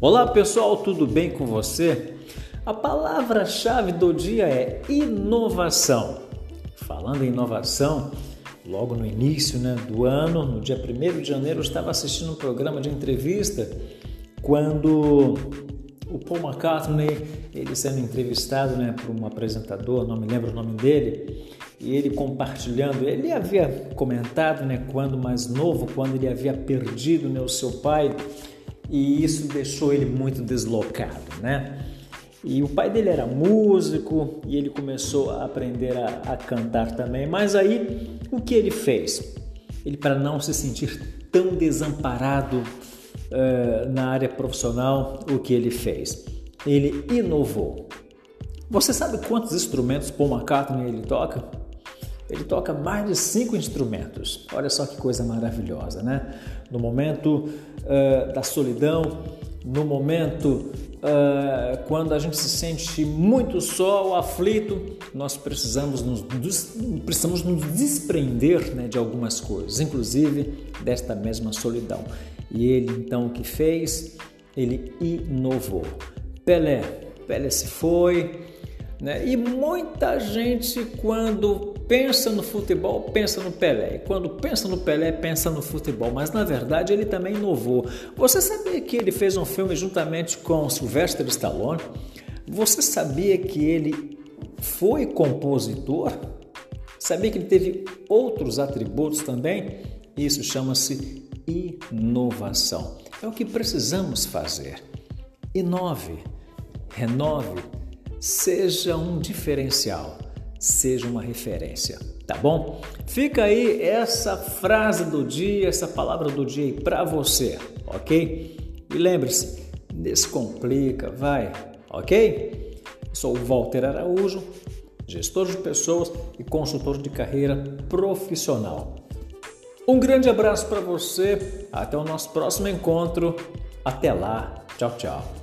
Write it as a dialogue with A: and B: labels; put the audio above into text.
A: Olá pessoal, tudo bem com você? A palavra-chave do dia é inovação. Falando em inovação, logo no início né, do ano, no dia 1 de janeiro, eu estava assistindo um programa de entrevista quando o Paul McCartney, ele sendo entrevistado né, por um apresentador, não me lembro o nome dele, e ele compartilhando, ele havia comentado né, quando mais novo, quando ele havia perdido né, o seu pai, e isso deixou ele muito deslocado, né? E o pai dele era músico e ele começou a aprender a, a cantar também. Mas aí, o que ele fez? Ele, para não se sentir tão desamparado uh, na área profissional, o que ele fez? Ele inovou. Você sabe quantos instrumentos Paul McCartney ele toca? Ele toca mais de cinco instrumentos. Olha só que coisa maravilhosa, né? No momento uh, da solidão, no momento uh, quando a gente se sente muito só ou aflito, nós precisamos nos, precisamos nos desprender né, de algumas coisas, inclusive desta mesma solidão. E ele então o que fez? Ele inovou. Pelé, Pelé se foi, né? E muita gente, quando pensa no futebol, pensa no Pelé. E quando pensa no Pelé, pensa no futebol. Mas na verdade ele também inovou. Você sabia que ele fez um filme juntamente com Sylvester Stallone? Você sabia que ele foi compositor? Sabia que ele teve outros atributos também? Isso chama-se inovação. É o que precisamos fazer. Inove, renove seja um diferencial, seja uma referência, tá bom? Fica aí essa frase do dia, essa palavra do dia aí para você, ok? E lembre-se, descomplica, vai, ok? Sou o Walter Araújo, gestor de pessoas e consultor de carreira profissional. Um grande abraço para você, até o nosso próximo encontro. Até lá, tchau, tchau.